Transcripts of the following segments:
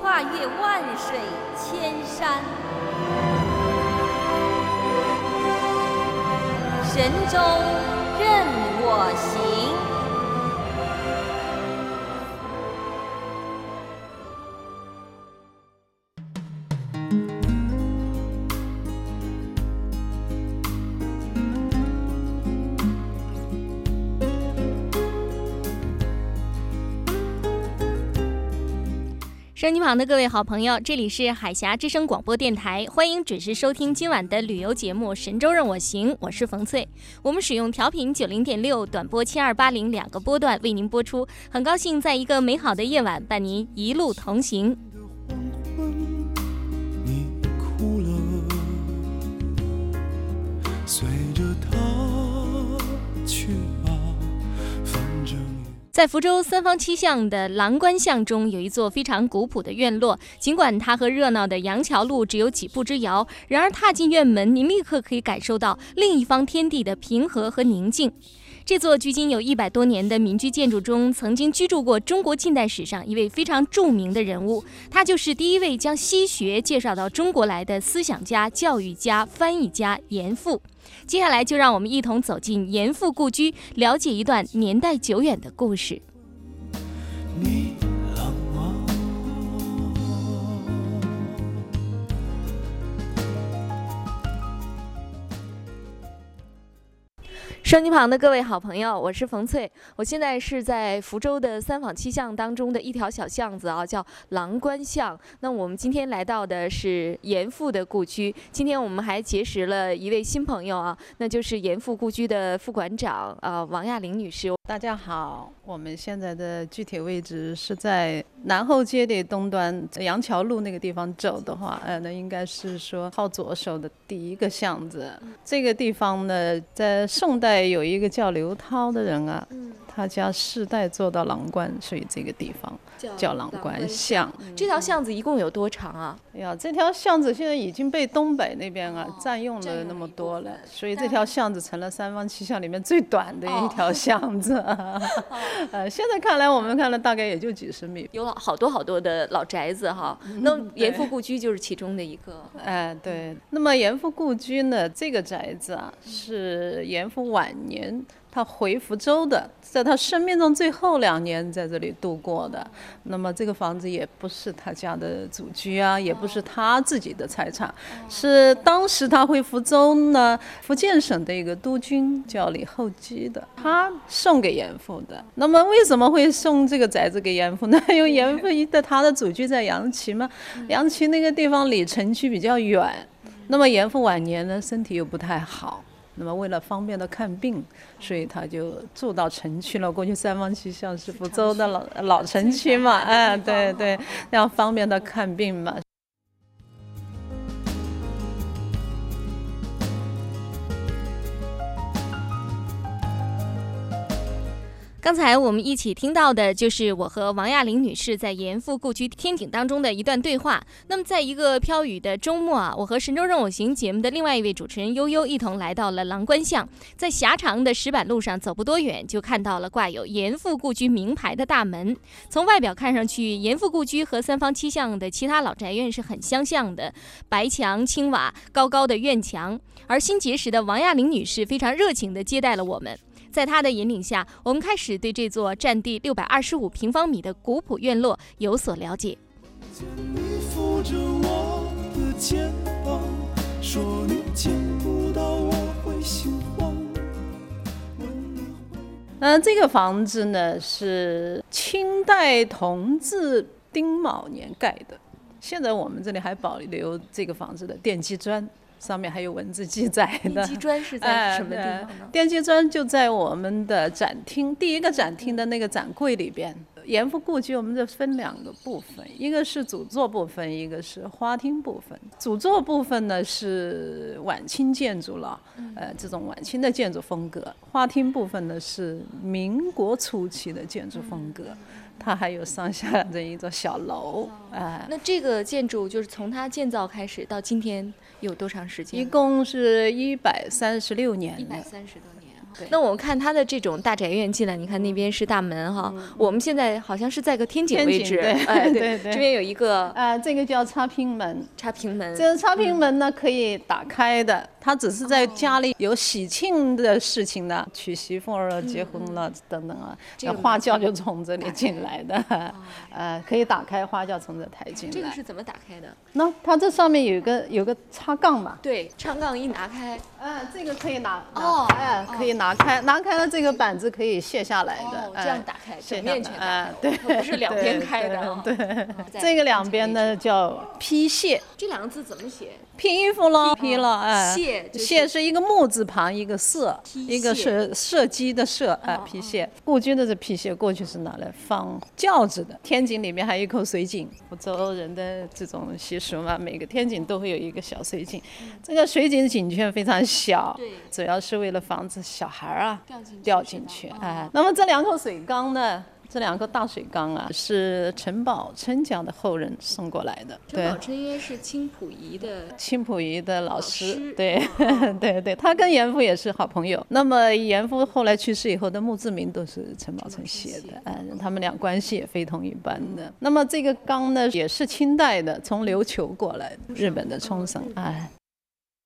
跨越万水千山，神州任我行。收音旁的各位好朋友，这里是海峡之声广播电台，欢迎准时收听今晚的旅游节目《神州任我行》，我是冯翠。我们使用调频九零点六、短波七二八零两个波段为您播出，很高兴在一个美好的夜晚伴您一路同行。在福州三坊七巷的郎官巷中，有一座非常古朴的院落。尽管它和热闹的杨桥路只有几步之遥，然而踏进院门，您立刻可以感受到另一方天地的平和和宁静。这座距今有一百多年的民居建筑中，曾经居住过中国近代史上一位非常著名的人物，他就是第一位将西学介绍到中国来的思想家、教育家、翻译家严复。接下来就让我们一同走进严复故居，了解一段年代久远的故事。收音旁的各位好朋友，我是冯翠，我现在是在福州的三坊七巷当中的一条小巷子啊，叫郎官巷。那我们今天来到的是严复的故居，今天我们还结识了一位新朋友啊，那就是严复故居的副馆长啊，王亚玲女士。大家好，我们现在的具体位置是在南后街的东端杨桥路那个地方走的话，呃，那应该是说靠左手的第一个巷子。这个地方呢，在宋代。有一个叫刘涛的人啊。他家世代做到郎官，所以这个地方叫郎官巷。这条巷子一共有多长啊？哎呀，这条巷子现在已经被东北那边啊占用了那么多了，所以这条巷子成了三坊七巷里面最短的一条巷子。呃，现在看来，我们看了大概也就几十米。有好多好多的老宅子哈，那 严复故居就是其中的一个。哎，对。那么严复故居呢，这个宅子啊，是严复晚年。他回福州的，在他生命中最后两年在这里度过的。那么这个房子也不是他家的祖居啊，也不是他自己的财产，是当时他回福州呢，福建省的一个督军叫李厚基的，他送给严复的。那么为什么会送这个宅子给严复呢？因为严复的他的祖居在杨岐嘛，杨岐那个地方离城区比较远，那么严复晚年呢，身体又不太好。那么为了方便的看病，所以他就住到城区了。过去三坊七巷是福州的老老城区嘛，哎，对对，这样方便的看病嘛。刚才我们一起听到的就是我和王亚玲女士在严复故居天井当中的一段对话。那么，在一个飘雨的周末啊，我和《神州任我行》节目的另外一位主持人悠悠一同来到了郎官巷，在狭长的石板路上走不多远，就看到了挂有严复故居名牌的大门。从外表看上去，严复故居和三坊七巷的其他老宅院是很相像的，白墙青瓦，高高的院墙。而新结识的王亚玲女士非常热情地接待了我们。在他的引领下，我们开始对这座占地六百二十五平方米的古朴院落有所了解。那这个房子呢是清代同治丁卯年盖的，现在我们这里还保留这个房子的奠基砖，上面还有文字记载的。地基砖是在哎什么地对方呢？奠基砖就在我们的展厅，第一个展厅的那个展柜里边。严复故居我们这分两个部分，一个是主座部分，一个是花厅部分。主座部分呢是晚清建筑了，呃，这种晚清的建筑风格；花厅部分呢是民国初期的建筑风格，它还有上下的一座小楼，哎、那这个建筑就是从它建造开始到今天有多长时间？一共是一百三十六年了一百。三十多年。对。那我们看它的这种大宅院进来，你看那边是大门哈，我们现在好像是在个天井天位置，哎对对这边有一个啊、这个叫插屏门，插屏门，这个插屏门呢可以打开的，它只是在家里有喜庆的事情呢，娶媳妇儿了、结婚了等等啊，那这个花轿就从这里进来的，呃，可以打开花轿从这抬进来。这个是怎么打开的？那它这上面有一个有个插杠嘛，对，插杠一拿开，啊，这个可以拿，拿哦哎，可以拿开，拿开了这个板子可以卸下来的这样打开，卸下来整面全开，对，不是两边开的啊。对，这个两边呢叫批卸，这两个字怎么写？披衣服咯，披了，哎，卸就是卸是一个木字旁一个射，一个卸。是射击的射，哎，披卸。故居的这披卸过去是拿来放轿子的，天井里面还有一口水井，福州人的这种习俗嘛，每个天井都会有一个小水井，这个水井井圈非常小，对。主要是为了防止小孩儿啊掉进去掉进去，哦哎，那么这两口水缸呢？这两个大水缸啊，是陈宝琛家的后人送过来的。对陈宝，琛应该是青浦仪的青浦仪的老老师，师对、对对，他跟严复也是好朋友。那么严复后来去世以后的墓志铭都是陈宝琛写的，哎，他们俩关系也非同一般的。那么这个缸呢，也是清代的，从琉球过来的，日本的冲绳，哎，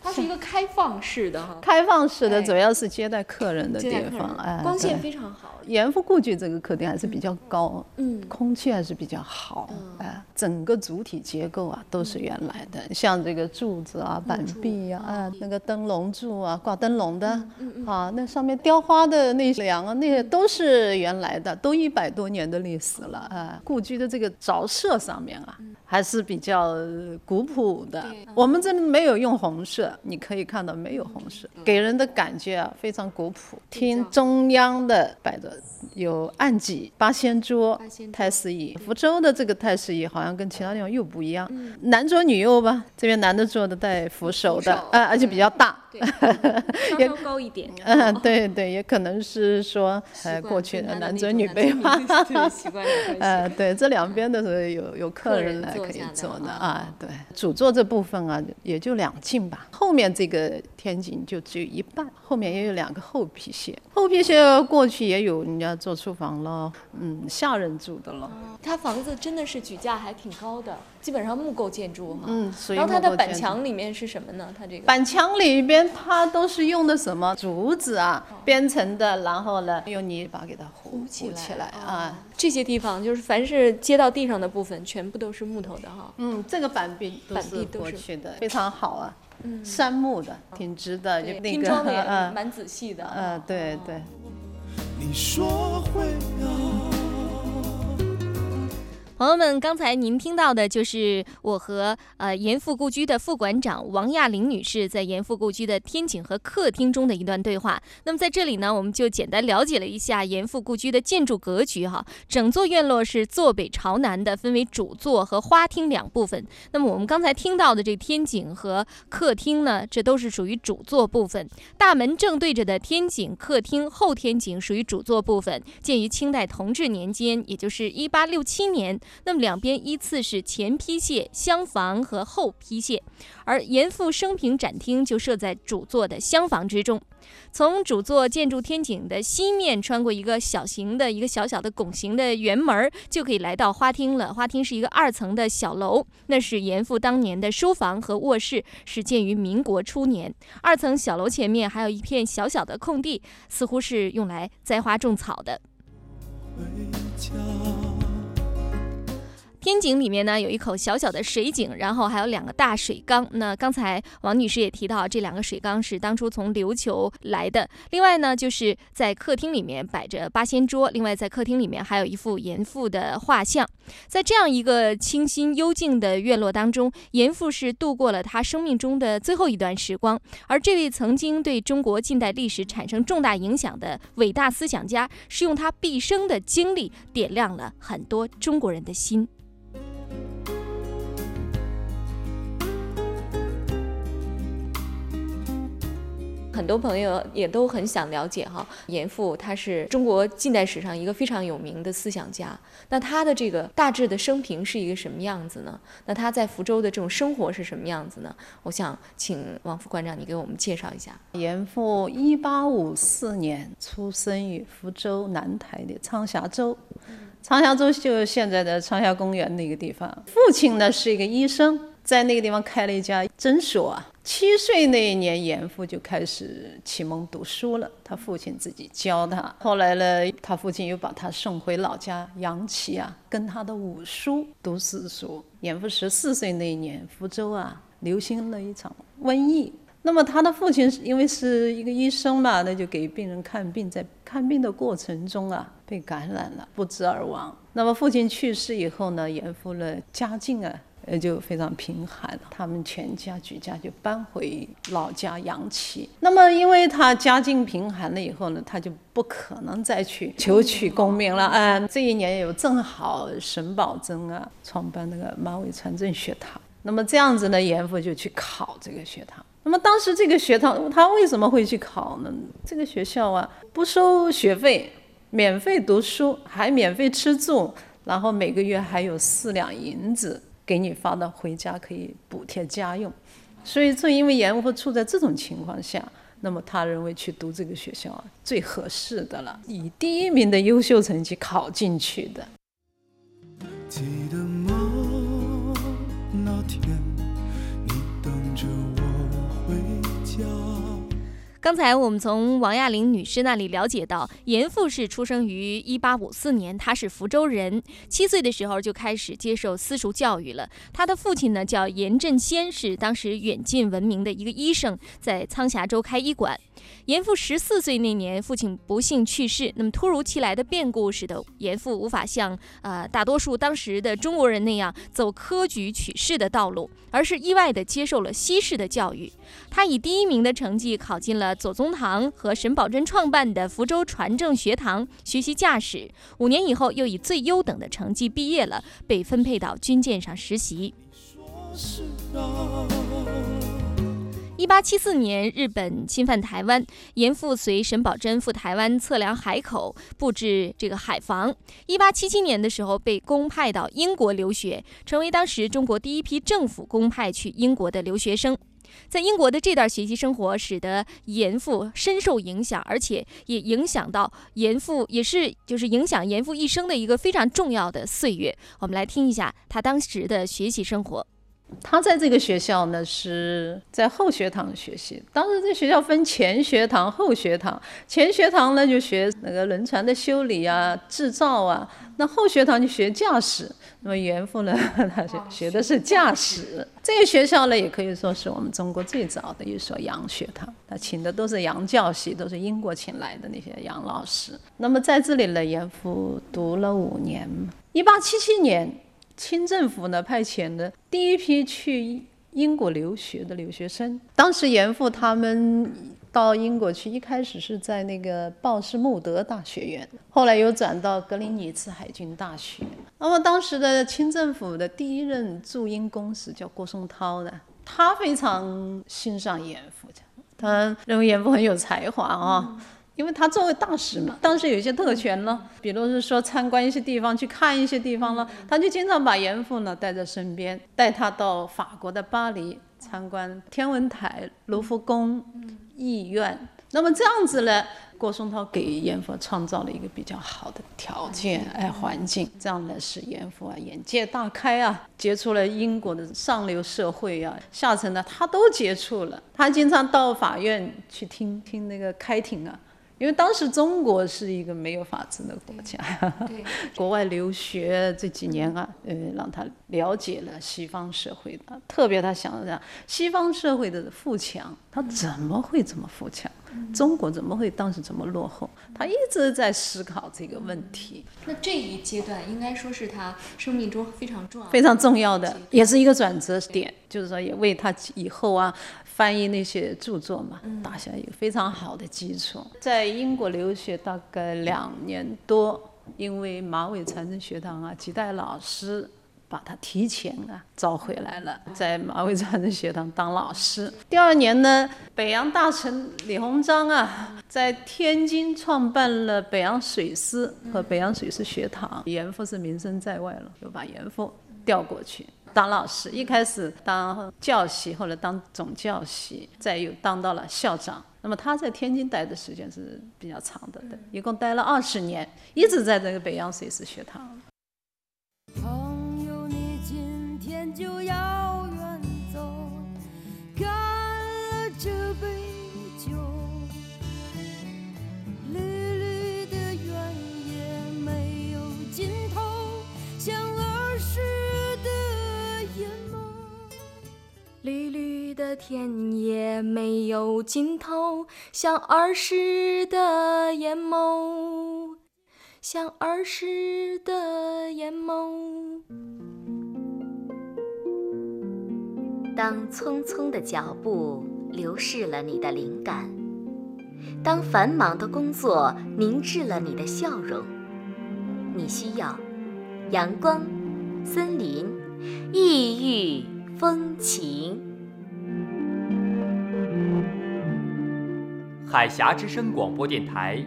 它是一个开放式的哈，开放式的，哎。主要是接待客人的地方，哎，光线非常好。严复故居这个客厅还是比较高，嗯，空气还是比较好，哎，整个主体结构啊都是原来的，像这个柱子啊、板壁呀、啊，那个灯笼柱啊、挂灯笼的，啊，那上面雕花的那梁啊，那些都是原来的，都一百多年的历史了啊。故居的这个着色上面啊，还是比较呃古朴的。我们这里没有用红色，你可以看到没有红色，给人的感觉啊非常古朴。厅中央的摆着有案几、八仙桌太师椅。福州的这个太师椅好像跟其他地方又不一样，男左女右吧，这边男的坐的带扶手的扶手，啊，而且比较大。对，稍稍高一点。嗯，对对，也可能是说，呃，过去的男尊女卑嘛。呃，对，这两边的是有有客客人人来可以坐的啊啊，对，主座这部分啊，也就两进吧，后面这个天井就只有一半，后面也有两个后皮鞋，后皮鞋过去也有人家做厨房了，嗯，下人住的了，他房子真的是举架还挺高的，基本上木构建筑哈。嗯，属于然后它的板墙里面是什么呢？它这个板墙里边它都是用的什么竹子啊编成的，然后呢用泥巴给它糊起来起来啊。这些地方就是凡是接到地上的部分，全部都是木头的哈。嗯，这个板壁都板是壁都是过去的，非常好啊，嗯杉木的，挺直的，就对，那个拼装的也呃蛮仔细的。嗯，对对。你说会啊。朋友们，刚才您听到的就是我和呃严复故居的副馆长王亚玲女士在严复故居的天井和客厅中的一段对话。那么在这里呢，我们就简单了解了一下严复故居的建筑格局哈。整座院落是坐北朝南的，分为主座和花厅两部分。那么我们刚才听到的这天井和客厅呢，这都是属于主座部分。大门正对着的天井、客厅、后天井属于主座部分，建于清代同治年间，也就是一八六七年。那么两边依次是前批榭、厢房和后批榭，而严复生平展厅就设在主座的厢房之中。从主座建筑天井的西面穿过一个小型的一个小小的拱形的圆门，就可以来到花厅了。花厅是一个二层的小楼，那是严复当年的书房和卧室，是建于民国初年。二层小楼前面还有一片小小的空地，似乎是用来栽花种草的。回家。天井里面呢有一口小小的水井，然后还有两个大水缸。那刚才王女士也提到，这两个水缸是当初从琉球来的。另外呢，就是在客厅里面摆着八仙桌，另外在客厅里面还有一幅严复的画像。在这样一个清新幽静的院落当中，严复是度过了他生命中的最后一段时光。而这位曾经对中国近代历史产生重大影响的伟大思想家，是用他毕生的经历点亮了很多中国人的心。很多朋友也都很想了解哈，严复他是中国近代史上一个非常有名的思想家。那他的这个大致的生平是一个什么样子呢？那他在福州的这种生活是什么样子呢？我想请王副馆长你给我们介绍一下。严复一八五四年出生于福州南台的苍霞洲，苍霞洲就是现在的苍霞公园那个地方。父亲呢是一个医生，在那个地方开了一家诊所。七岁那一年，严复就开始启蒙读书了。他父亲自己教他。后来呢，他父亲又把他送回老家杨岐啊，跟他的五叔读私塾。严复十四岁那一年，福州啊流行了一场瘟疫。那么他的父亲因为是一个医生嘛，那就给病人看病，在看病的过程中啊被感染了，不治而亡。那么父亲去世以后呢，严复的家境啊。呃，就非常贫寒，他们全家举家就搬回老家杨岐。那么，因为他家境贫寒了以后呢，他就不可能再去求取功名了。嗯，这一年有正好沈葆桢啊创办那个马尾船政学堂，那么这样子呢，严复就去考这个学堂。那么当时这个学堂他为什么会去考呢？这个学校啊不收学费，免费读书，还免费吃住，然后每个月还有四两银子。给你发的回家可以补贴家用，所以正因为严复处在这种情况下，那么他认为去读这个学校啊最合适的了，以第一名的优秀成绩考进去的。记得吗？那天刚才我们从王亚玲女士那里了解到，严复是出生于一八五四年，他是福州人，七岁的时候就开始接受私塾教育了。他的父亲呢叫严振先，是当时远近闻名的一个医生，在苍霞州开医馆。严复十四岁那年，父亲不幸去世。那么突如其来的变故使得严复无法像呃大多数当时的中国人那样走科举取士的道路，而是意外地接受了西式的教育。他以第一名的成绩考进了左宗棠和沈葆桢创办的福州船政学堂学习驾驶。五年以后，又以最优等的成绩毕业了，被分配到军舰上实习。说是。一八七四年，日本侵犯台湾，严复随沈葆桢赴台湾测量海口，布置这个海防。一八七七年的时候，被公派到英国留学，成为当时中国第一批政府公派去英国的留学生。在英国的这段学习生活，使得严复深受影响，而且也影响到严复，也是就是影响严复一生的一个非常重要的岁月。我们来听一下他当时的学习生活。他在这个学校呢，是在后学堂学习。当时这学校分前学堂、后学堂。前学堂呢就学那个轮船的修理啊、制造啊；那后学堂就学驾驶。那么严复呢，他学学的是驾驶。这个学校呢，也可以说是我们中国最早的一所洋学堂。他请的都是洋教系，都是英国请来的那些洋老师。那么在这里呢，严复读了五年。一八七七年。清政府呢派遣的第一批去英国留学的留学生，当时严复他们到英国去，一开始是在那个鲍斯穆德大学院，后来又转到格林尼治海军大学。那么当时的清政府的第一任驻英公使叫郭松涛的，他非常欣赏严复，他认为严复很有才华啊。因为他作为大使嘛，当时有一些特权了，比如是说参观一些地方，去看一些地方了，他就经常把严复呢带在身边，带他到法国的巴黎参观天文台、卢浮宫、艺院。那么这样子呢，郭松涛给严复创造了一个比较好的条件，哎，环境，这样呢使严复啊眼界大开啊，接触了英国的上流社会啊，下层的他都接触了。他经常到法院去听听那个开庭啊。因为当时中国是一个没有法治的国家，对，国外留学这几年啊，呃，让他了解了西方社会的，特别他想想西方社会的富强，他怎么会这么富强？中国怎么会当时这么落后？他一直在思考这个问题，那这一阶段应该说是他生命中非常重要、非常重要的，也是一个转折点，就是说也为他以后啊翻译那些著作嘛，打下一个非常好的基础。在英国留学大概两年多，因为马尾传承学堂啊，几代老师。把他提前啊招回来了，在马尾传承学堂当老师。第二年呢，北洋大臣李鸿章啊，在天津创办了北洋水师和北洋水师学堂，严复是名声在外了，就把严复调过去当老师。一开始当教习，后来当总教习，再又当到了校长。那么他在天津待的时间是比较长的，对一共待了二十年，一直在这个北洋水师学堂。就要远走，干了这杯酒，绿绿的原野没有尽头，像儿时的眼眸。绿绿的田野没有尽头，像儿时的眼眸，像儿时的眼眸。当匆匆的脚步流逝了你的灵感，当繁忙的工作凝滞了你的笑容，你需要阳光、森林、异域风情。海峡之声广播电台，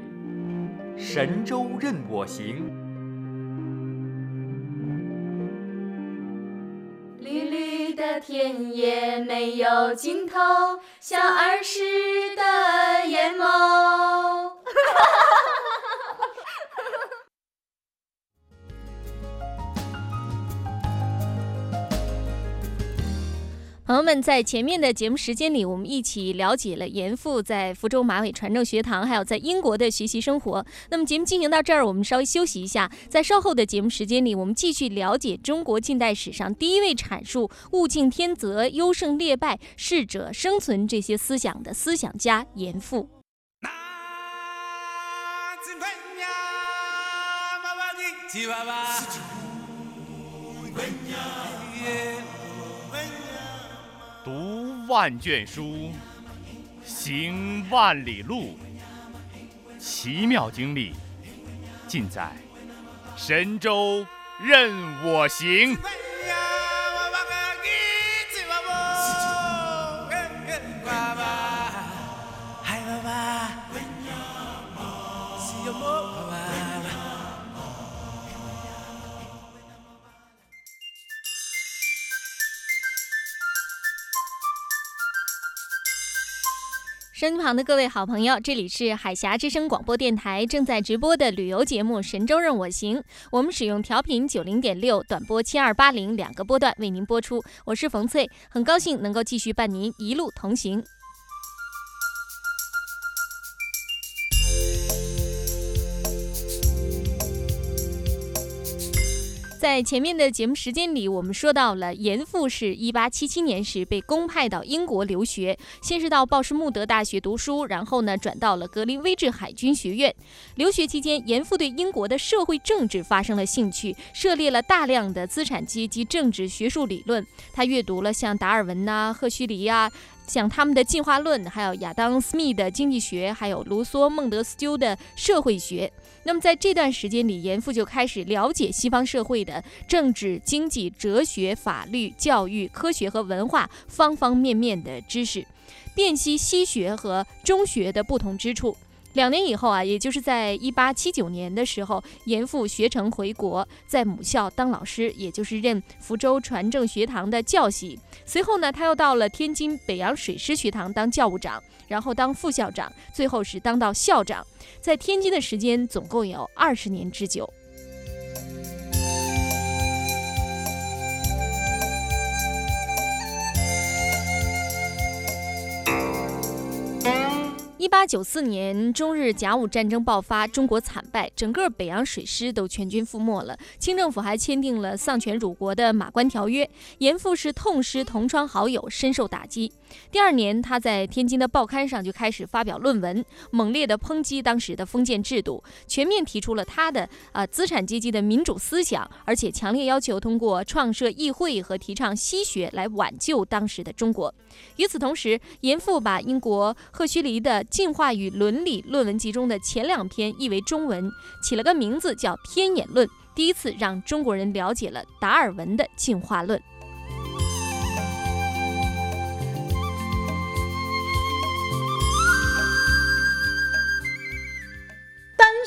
神州任我行。的田野没有尽头，像儿时的眼眸。朋友们，在前面的节目时间里，我们一起了解了严复在福州马尾传政学堂，还有在英国的学习生活。那么节目进行到这儿，我们稍微休息一下，在稍后的节目时间里，我们继续了解中国近代史上第一位阐述“物竞天择、优胜劣败、适者生存”这些思想的思想家严复。读万卷书，行万里路，奇妙经历尽在神州任我行。身旁的各位好朋友，这里是海峡之声广播电台正在直播的旅游节目《神州任我行》，我们使用调频九零点六、短波七二八零两个波段为您播出。我是冯翠，很高兴能够继续伴您一路同行。在前面的节目时间里，我们说到了严复是一八七七年时被公派到英国留学，先是到鲍什穆德大学读书，然后呢转到了格林威治海军学院。留学期间，严复对英国的社会政治发生了兴趣，涉猎了大量的资产阶级政治学术理论。他阅读了像达尔文呐、赫胥黎呀。像他们的进化论，还有亚当·斯密的经济学，还有卢梭、孟德斯鸠的社会学。那么在这段时间里，严复就开始了解西方社会的政治、经济、哲学、法律、教育、科学和文化方方面面的知识，辨析西学和中学的不同之处。两年以后啊，也就是在一八七九年的时候，严复学成回国，在母校当老师，也就是任福州船政学堂的教习。随后呢，他又到了天津北洋水师学堂当教务长，然后当副校长，最后是当到校长。在天津的时间总共有二十年之久。一八九四年，中日甲午战争爆发，中国惨败，整个北洋水师都全军覆没了。清政府还签订了丧权辱国的《马关条约》，严复是痛失同窗好友，深受打击。第二年，他在天津的报刊上就开始发表论文，猛烈地抨击当时的封建制度，全面提出了他的啊资产阶级的民主思想，而且强烈要求通过创设议会和提倡西学来挽救当时的中国。与此同时，严复把英国赫胥黎的《进化与伦理》论文集中的前两篇译为中文，起了个名字叫《天演论》，第一次让中国人了解了达尔文的进化论。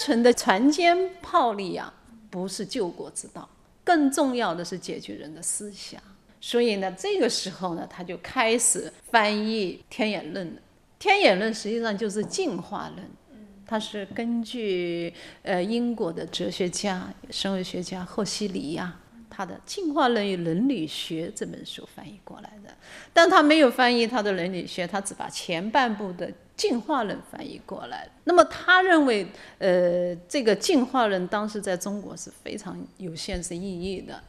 纯的船坚炮利啊，不是救国之道，更重要的是解决人的思想。所以呢，这个时候呢，他就开始翻译《天演论》了。《天演论》实际上就是进化论，它是根据呃英国的哲学家、生物学家赫胥黎呀，他的《进化论与伦理学》这本书翻译过来的。但他没有翻译他的伦理学，他只把前半部的进化论翻译过来了。那么他认为，呃，这个进化论当时在中国是非常有现实意义的。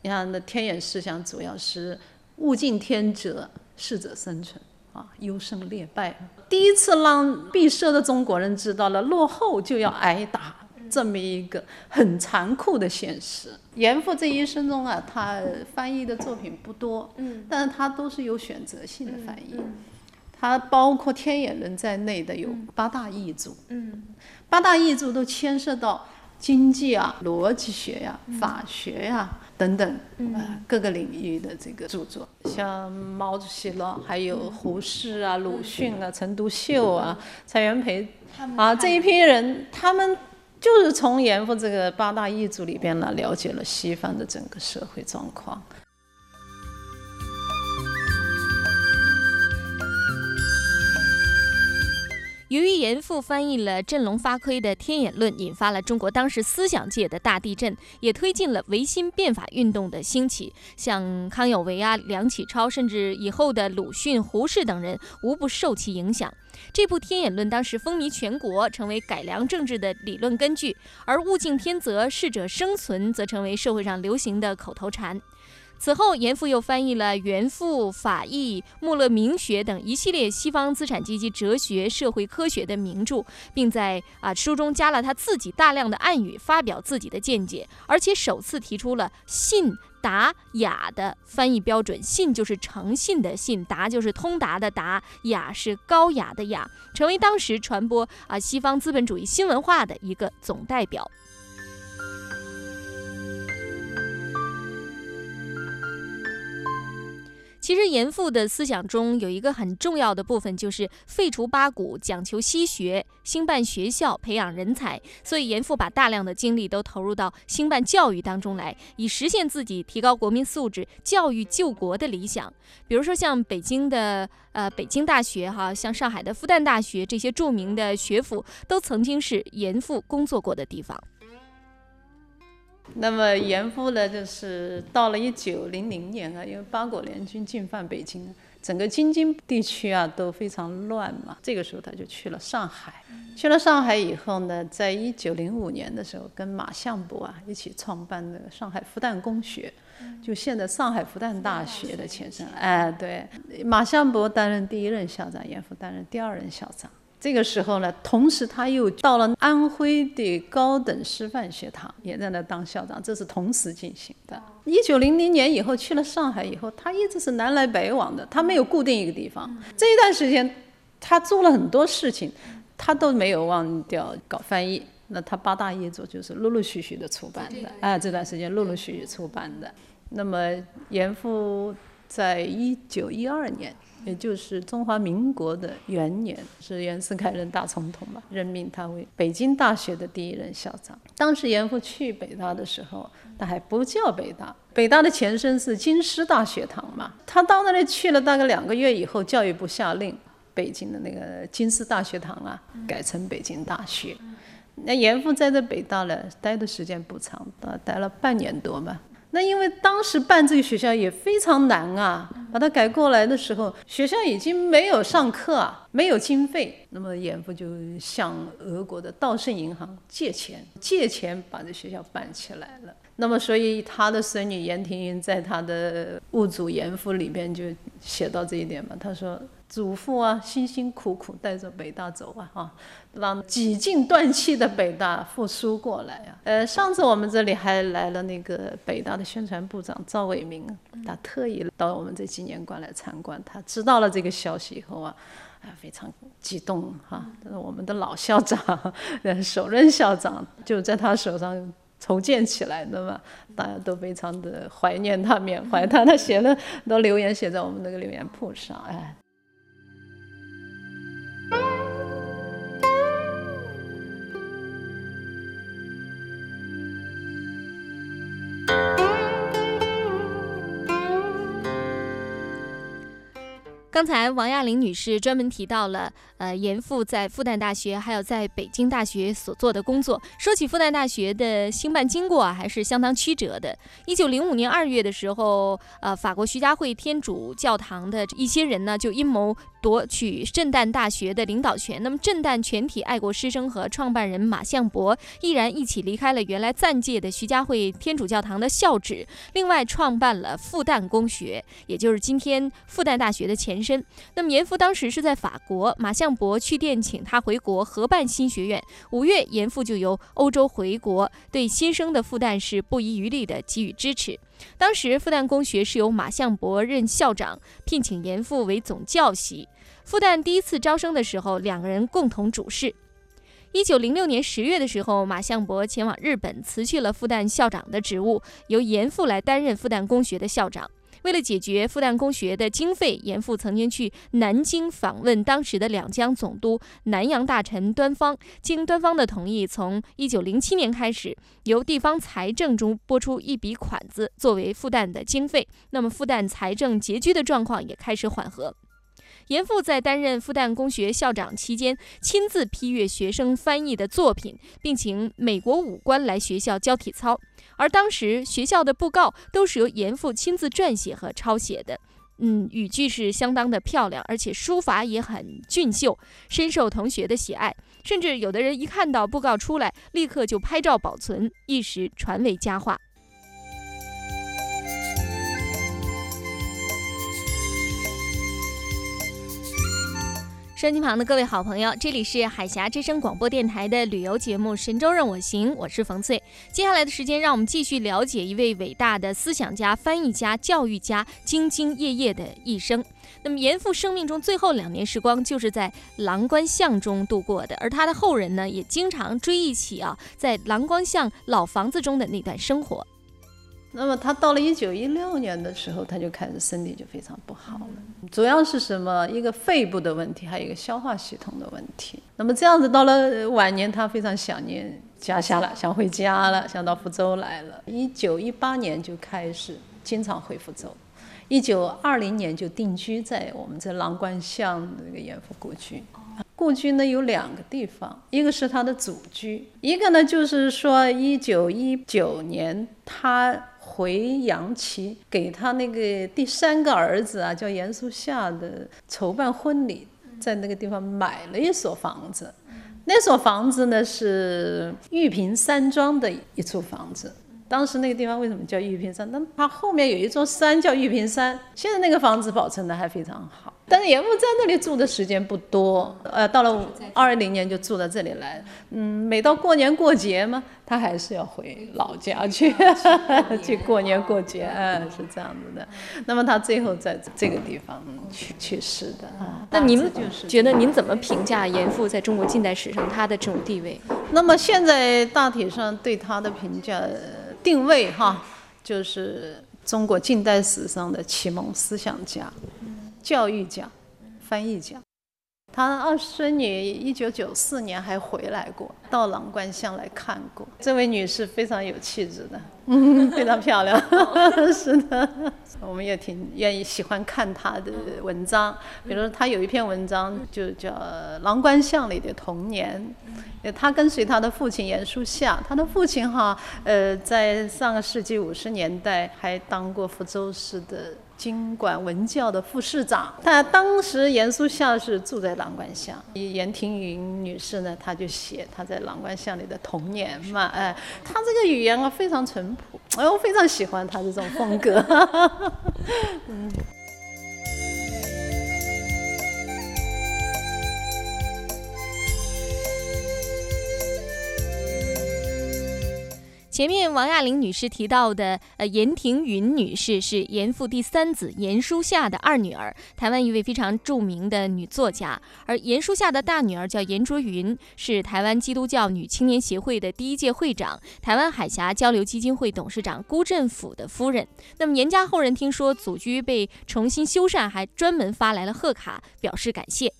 你看，那天眼思想主要是物竞天择，适者生存啊，优胜劣败。第一次让闭塞的中国人知道了落后就要挨打这么一个很残酷的现实。严复这一生中啊，他翻译的作品不多，嗯，但是他都是有选择性的翻译。他包括天演论在内的有八大译著，嗯，八大译著都牵涉到经济啊、逻辑学呀、法学呀。等等，呃，各个领域的这个著作，像毛主席了，还有胡适啊、鲁迅啊、陈独秀啊、蔡元培啊这一批人，他们就是从严复这个八大译著里边呢，了解了西方的整个社会状况。由于严复翻译了振聋发聩的《天演论》，引发了中国当时思想界的大地震，也推进了维新变法运动的兴起。像康有为啊、梁启超，甚至以后的鲁迅、胡适等人，无不受其影响。这部《天演论》当时风靡全国，成为改良政治的理论根据；而“物竞天择，适者生存”则成为社会上流行的口头禅。此后，严复又翻译了《原复》《法义》《穆勒名学》等一系列西方资产阶级哲学、社会科学的名著，并在啊书中加了他自己大量的暗语，发表自己的见解，而且首次提出了信达雅的翻译标准。信就是诚信的信，达就是通达的达，雅是高雅的雅，成为当时传播啊西方资本主义新文化的一个总代表。其实严复的思想中有一个很重要的部分，就是废除八股，讲求西学，兴办学校，培养人才。所以严复把大量的精力都投入到兴办教育当中来，以实现自己提高国民素质、教育救国的理想。比如说像北京的呃北京大学哈，像上海的复旦大学这些著名的学府，都曾经是严复工作过的地方。那么严复呢，就是到了一九零零年啊，因为八国联军进犯北京，整个京津地区啊都非常乱嘛。这个时候他就去了上海，去了上海以后呢，在一九零五年的时候，跟马相伯啊一起创办的上海复旦公学，就现在上海复旦大学的前身。哎，对，马相伯担任第一任校长，严复担任第二任校长。这个时候呢，同时他又到了安徽的高等师范学堂，也在那当校长，这是同时进行的。一九零零年以后去了上海以后，他一直是南来北往的，他没有固定一个地方。这一段时间，他做了很多事情，他都没有忘掉搞翻译。那他八大译作就是陆陆续续的出版的，啊，这段时间陆陆续续出版的。那么严复在一九一二年。也就是中华民国的元年，是袁世凯任大总统嘛，任命他为北京大学的第一任校长。当时严复去北大的时候，他还不叫北大，北大的前身是京师大学堂嘛。他到那里去了大概两个月以后，教育部下令，北京的那个京师大学堂啊，改成北京大学。那严复在这北大呢，待的时间不长，待了半年多嘛。那因为当时办这个学校也非常难啊，把它改过来的时候，学校已经没有上课啊，没有经费，那么严复就向俄国的道盛银行借钱，借钱把这学校办起来了。那么，所以他的孙女严庭云在他的物主严复里边就写到这一点嘛。他说：“祖父啊，辛辛苦苦带着北大走啊，哈，让几近断气的北大复苏过来啊。”呃，上次我们这里还来了那个北大的宣传部长赵伟明，他特意到我们这纪念馆来参观。他知道了这个消息以后啊，啊，非常激动哈。这是我们的老校长，首任校长就在他手上。重建起来的嘛，大家都非常的怀念他，缅怀他。他写了都留言写在我们那个留言簿上，哎。刚才王亚玲女士专门提到了，呃，严复在复旦大学还有在北京大学所做的工作。说起复旦大学的兴办经过啊，还是相当曲折的。一九零五年二月的时候，呃，法国徐家汇天主教堂的一些人呢，就阴谋。夺取震旦大学的领导权。那么，震旦全体爱国师生和创办人马相伯毅然一起离开了原来暂借的徐家汇天主教堂的校址，另外创办了复旦公学，也就是今天复旦大学的前身。那么，严复当时是在法国，马相伯去电请他回国合办新学院。五月，严复就由欧洲回国，对新生的复旦是不遗余力地给予支持。当时复旦公学是由马相伯任校长，聘请严复为总教习。复旦第一次招生的时候，两个人共同主事。一九零六年十月的时候，马相伯前往日本，辞去了复旦校长的职务，由严复来担任复旦公学的校长。为了解决复旦公学的经费，严复曾经去南京访问当时的两江总督南洋大臣端方。经端方的同意，从一九零七年开始，由地方财政中拨出一笔款子作为复旦的经费。那么，复旦财政拮据的状况也开始缓和。严复在担任复旦公学校长期间，亲自批阅学生翻译的作品，并请美国武官来学校教体操。而当时学校的布告都是由严复亲自撰写和抄写的，嗯，语句是相当的漂亮，而且书法也很俊秀，深受同学的喜爱。甚至有的人一看到布告出来，立刻就拍照保存，一时传为佳话。收音机旁的各位好朋友，这里是海峡之声广播电台的旅游节目《神州任我行》，我是冯翠。接下来的时间，让我们继续了解一位伟大的思想家、翻译家、教育家兢兢业业的一生。那么，严复生命中最后两年时光就是在郎官巷中度过的，而他的后人呢，也经常追忆起啊，在郎官巷老房子中的那段生活。那么他到了一九一六年的时候，他就开始身体就非常不好了，主要是什么？一个肺部的问题，还有一个消化系统的问题。那么这样子到了晚年，他非常想念家乡了，想回家了，想到福州来了。一九一八年就开始经常回福州，一九二零年就定居在我们这郎官巷那个严复故居。故居呢有两个地方，一个是他的祖居，一个呢就是说一九一九年他。回杨岐给他那个第三个儿子啊，叫严肃夏的筹办婚礼，在那个地方买了一所房子。那所房子呢是玉屏山庄的一处房子。当时那个地方为什么叫玉屏山？那它后面有一座山叫玉屏山。现在那个房子保存的还非常好。但是严复在那里住的时间不多，呃，到了二零年就住到这里来。嗯，每到过年过节嘛，他还是要回老家去去过年过节，嗯，是这样子的。那么他最后在这个地方去去世的啊。那您觉得您怎么评价严复在中国近代史上他的这种地位？那么现在大体上对他的评价定位哈，就是中国近代史上的启蒙思想家。教育家、翻译家，他二孙女一九九四年还回来过，到郎官巷来看过。这位女士非常有气质的，嗯，非常漂亮，是的，我们也挺愿意喜欢看她的文章。比如她有一篇文章就叫《郎官巷里的童年》，她跟随她的父亲严树夏，她的父亲哈，呃，在上个世纪五十年代还当过福州市的。经管文教的副市长。他当时严肃校是住在郎官巷，严庭云女士呢，她就写她在郎官巷里的童年嘛，哎，她这个语言啊非常淳朴，哎，我非常喜欢她这种风格。嗯。前面王亚玲女士提到的，呃，严庭云女士是严复第三子严书夏的二女儿，台湾一位非常著名的女作家。而严书夏的大女儿叫严卓云，是台湾基督教女青年协会的第一届会长，台湾海峡交流基金会董事长辜振甫的夫人。那么严家后人听说祖居被重新修缮，还专门发来了贺卡，表示感谢。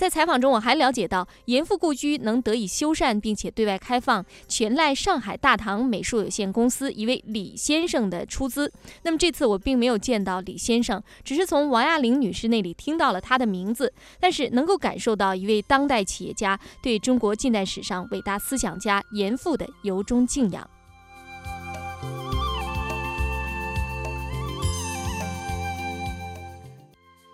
在采访中，我还了解到严复故居能得以修缮并且对外开放，全赖上海大唐美术有限公司一位李先生的出资。那么这次我并没有见到李先生，只是从王亚玲女士那里听到了他的名字，但是能够感受到一位当代企业家对中国近代史上伟大思想家严复的由衷敬仰。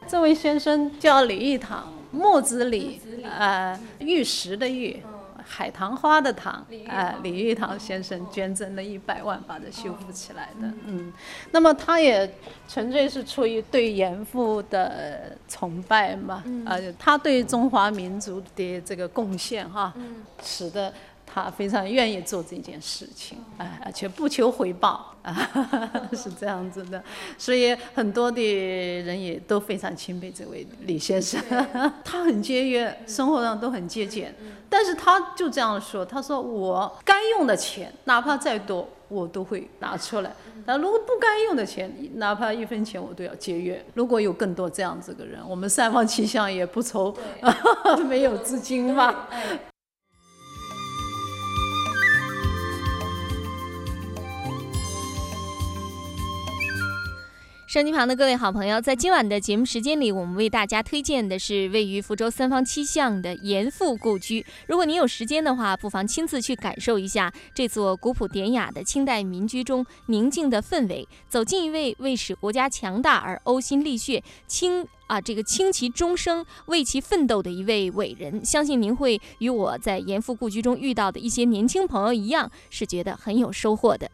这位先生叫李义堂。木子李，呃，玉石的玉，海棠花的棠，呃，李玉堂先生捐赠了一百万把它修复起来的，嗯，那么他也纯粹是出于对严复的崇拜嘛，呃，他对中华民族的这个贡献哈，使得。他非常愿意做这件事情，哎，而且不求回报，啊，是这样子的，所以很多的人也都非常钦佩这位李先生。他很节约，生活上都很节俭，但是他就这样说，他说我该用的钱，哪怕再多，我都会拿出来；但如果不该用的钱，哪怕一分钱，我都要节约。如果有更多这样子的人，我们三方七巷也不愁 没有资金嘛。收机旁的各位好朋友，在今晚的节目时间里，我们为大家推荐的是位于福州三坊七巷的严复故居。如果您有时间的话，不妨亲自去感受一下这座古朴典雅的清代民居中宁静的氛围，走进一位为使国家强大而呕心沥血、倾啊这个倾其终生为其奋斗的一位伟人，相信您会与我在严复故居中遇到的一些年轻朋友一样，是觉得很有收获的。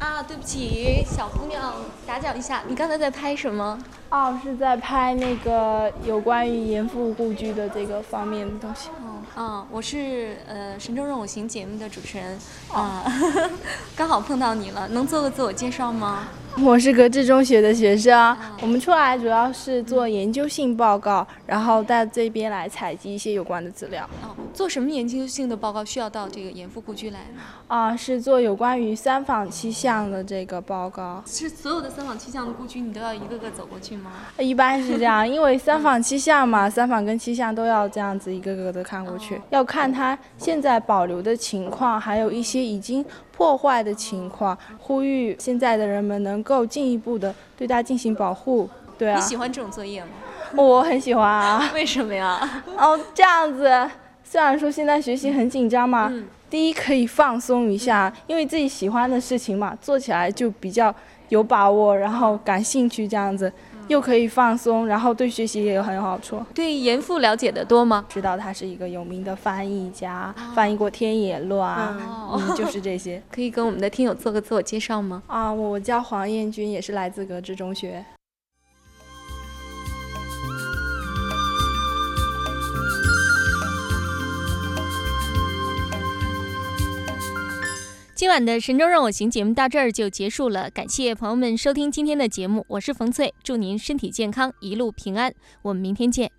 啊，对不起，小姑娘，打搅一下，你刚才在拍什么？哦，是在拍那个有关于严复故居的这个方面的东西。哦，嗯，我是呃《神州任我行》节目的主持人，啊，刚好碰到你了，能做个自我介绍吗？我是格致中学的学生，我们出来主要是做研究性报告，然后到这边来采集一些有关的资料。哦，做什么研究性的报告需要到这个严复故居来呢？啊，是做有关于三坊七巷的这个报告。是所有的三坊七巷的故居，你都要一个个走过去吗？一般是这样，因为三坊七巷嘛，三坊跟七巷都要这样子一个个的看过去，要看它现在保留的情况，还有一些已经。破坏的情况，呼吁现在的人们能够进一步的对它进行保护。对啊，你喜欢这种作业吗？我很喜欢啊。为什么呀？哦，这样子，虽然说现在学习很紧张嘛，第一可以放松一下，因为自己喜欢的事情嘛，做起来就比较有把握，然后感兴趣这样子。又可以放松，然后对学习也有很有好处。对严复了解的多吗？知道他是一个有名的翻译家，翻译过《天野乱》，嗯，就是这些。可以跟我们的听友做个自我介绍吗？啊，我叫黄彦君，也是来自格致中学。今晚的《神州让我行》节目到这儿就结束了，感谢朋友们收听今天的节目，我是冯翠，祝您身体健康，一路平安，我们明天见。